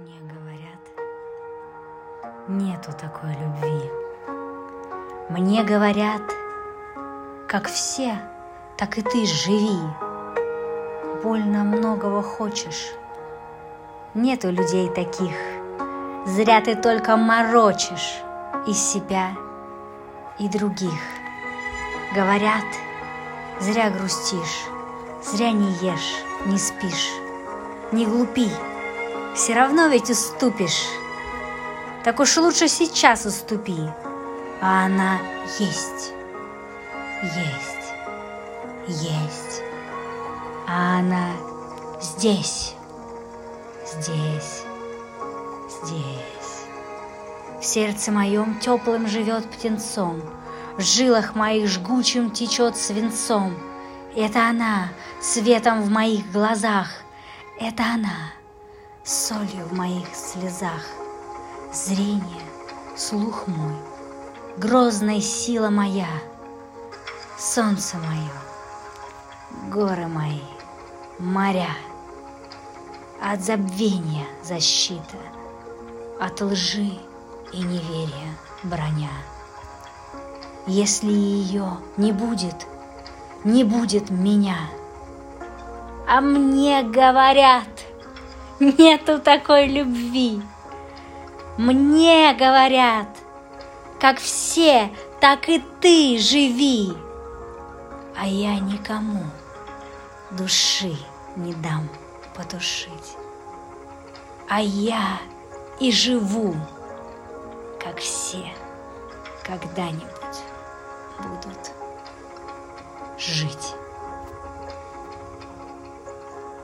Мне говорят, нету такой любви. Мне говорят, как все, так и ты живи. Больно многого хочешь. Нету людей таких. Зря ты только морочишь и себя, и других. Говорят, зря грустишь, зря не ешь, не спишь, не глупи все равно ведь уступишь. Так уж лучше сейчас уступи, а она есть, есть, есть, а она здесь, здесь, здесь. В сердце моем теплым живет птенцом, в жилах моих жгучим течет свинцом. Это она, светом в моих глазах, это она — солью в моих слезах. Зрение, слух мой, грозная сила моя, солнце мое, горы мои, моря. От забвения защита, от лжи и неверия броня. Если ее не будет, не будет меня. А мне говорят — Нету такой любви. Мне говорят, как все, так и ты живи. А я никому души не дам потушить. А я и живу, как все когда-нибудь будут жить.